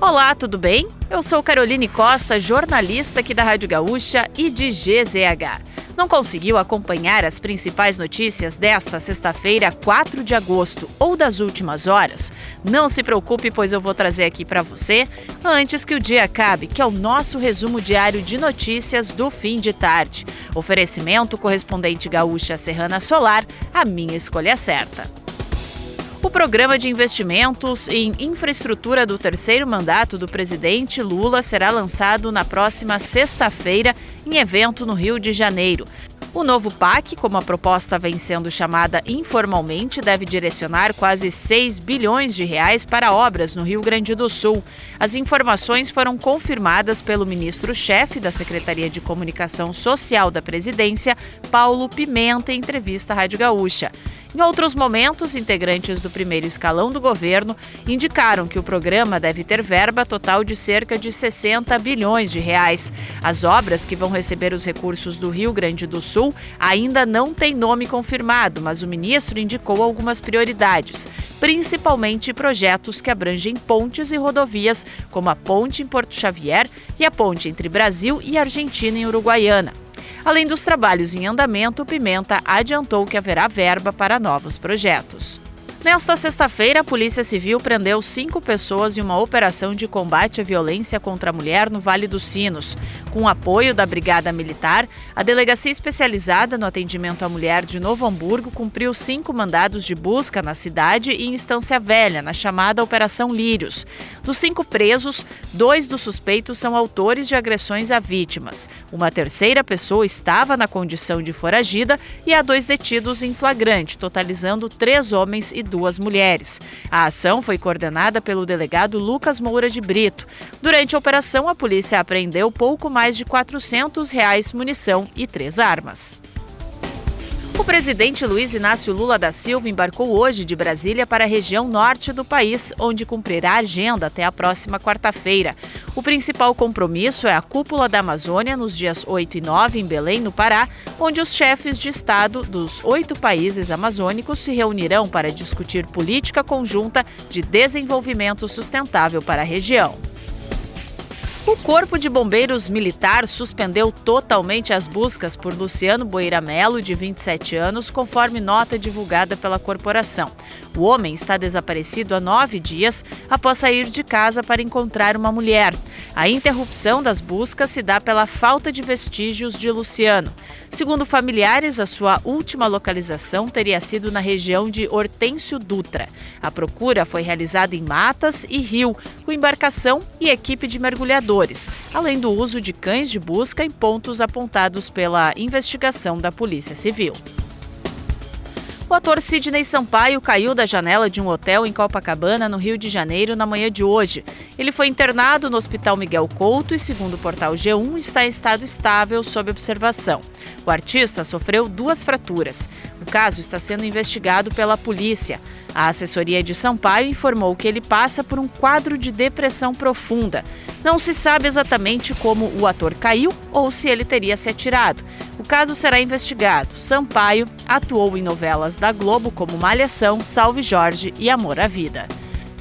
Olá, tudo bem? Eu sou Caroline Costa, jornalista aqui da Rádio Gaúcha e de GZH. Não conseguiu acompanhar as principais notícias desta sexta-feira, 4 de agosto, ou das últimas horas? Não se preocupe, pois eu vou trazer aqui para você antes que o dia acabe, que é o nosso resumo diário de notícias do fim de tarde. Oferecimento correspondente gaúcha Serrana Solar, a minha escolha certa. O programa de investimentos em infraestrutura do terceiro mandato do presidente Lula será lançado na próxima sexta-feira em evento no Rio de Janeiro. O novo PAC, como a proposta vem sendo chamada informalmente, deve direcionar quase 6 bilhões de reais para obras no Rio Grande do Sul. As informações foram confirmadas pelo ministro-chefe da Secretaria de Comunicação Social da Presidência, Paulo Pimenta, em entrevista à Rádio Gaúcha. Em outros momentos, integrantes do primeiro escalão do governo indicaram que o programa deve ter verba total de cerca de 60 bilhões de reais. As obras que vão receber os recursos do Rio Grande do Sul ainda não têm nome confirmado, mas o ministro indicou algumas prioridades, principalmente projetos que abrangem pontes e rodovias, como a ponte em Porto Xavier e a ponte entre Brasil e Argentina em Uruguaiana. Além dos trabalhos em andamento, Pimenta adiantou que haverá verba para novos projetos. Nesta sexta-feira, a Polícia Civil prendeu cinco pessoas em uma operação de combate à violência contra a mulher no Vale dos Sinos. Com apoio da Brigada Militar, a Delegacia Especializada no Atendimento à Mulher de Novo Hamburgo cumpriu cinco mandados de busca na cidade e em Estância Velha, na chamada Operação Lírios. Dos cinco presos, dois dos suspeitos são autores de agressões a vítimas. Uma terceira pessoa estava na condição de foragida e há dois detidos em flagrante, totalizando três homens e duas mulheres. A ação foi coordenada pelo delegado Lucas Moura de Brito. Durante a operação, a polícia apreendeu pouco mais de 400 reais munição e três armas. O presidente Luiz Inácio Lula da Silva embarcou hoje de Brasília para a região norte do país, onde cumprirá a agenda até a próxima quarta-feira. O principal compromisso é a Cúpula da Amazônia nos dias 8 e 9 em Belém, no Pará, onde os chefes de Estado dos oito países amazônicos se reunirão para discutir política conjunta de desenvolvimento sustentável para a região. O Corpo de Bombeiros Militar suspendeu totalmente as buscas por Luciano Boeira Melo, de 27 anos, conforme nota divulgada pela corporação. O homem está desaparecido há nove dias após sair de casa para encontrar uma mulher. A interrupção das buscas se dá pela falta de vestígios de Luciano. Segundo familiares, a sua última localização teria sido na região de Hortêncio Dutra. A procura foi realizada em matas e rio, com embarcação e equipe de mergulhadores, além do uso de cães de busca em pontos apontados pela investigação da Polícia Civil. O ator Sidney Sampaio caiu da janela de um hotel em Copacabana, no Rio de Janeiro, na manhã de hoje. Ele foi internado no Hospital Miguel Couto e, segundo o portal G1, está em estado estável sob observação. O artista sofreu duas fraturas. O caso está sendo investigado pela polícia. A assessoria de Sampaio informou que ele passa por um quadro de depressão profunda. Não se sabe exatamente como o ator caiu ou se ele teria se atirado. O caso será investigado. Sampaio atuou em novelas da Globo como Malhação, Salve Jorge e Amor à Vida.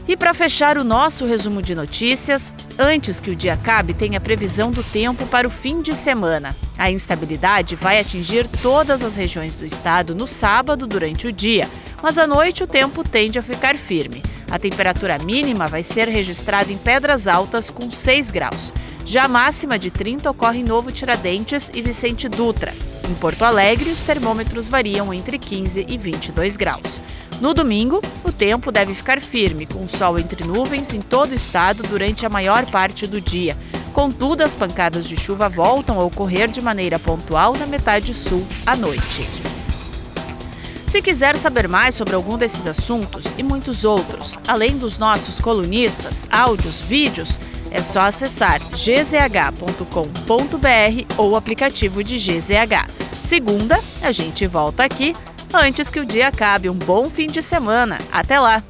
E para fechar o nosso resumo de notícias, antes que o dia acabe, tem a previsão do tempo para o fim de semana. A instabilidade vai atingir todas as regiões do estado no sábado durante o dia, mas à noite o tempo tende a ficar firme. A temperatura mínima vai ser registrada em Pedras Altas com 6 graus. Já a máxima de 30 ocorre em Novo Tiradentes e Vicente Dutra. Em Porto Alegre, os termômetros variam entre 15 e 22 graus. No domingo, o tempo deve ficar firme, com sol entre nuvens em todo o estado durante a maior parte do dia. Contudo, as pancadas de chuva voltam a ocorrer de maneira pontual na metade sul à noite. Se quiser saber mais sobre algum desses assuntos e muitos outros, além dos nossos colunistas, áudios, vídeos, é só acessar gzh.com.br ou o aplicativo de GZH. Segunda, a gente volta aqui antes que o dia acabe. Um bom fim de semana. Até lá!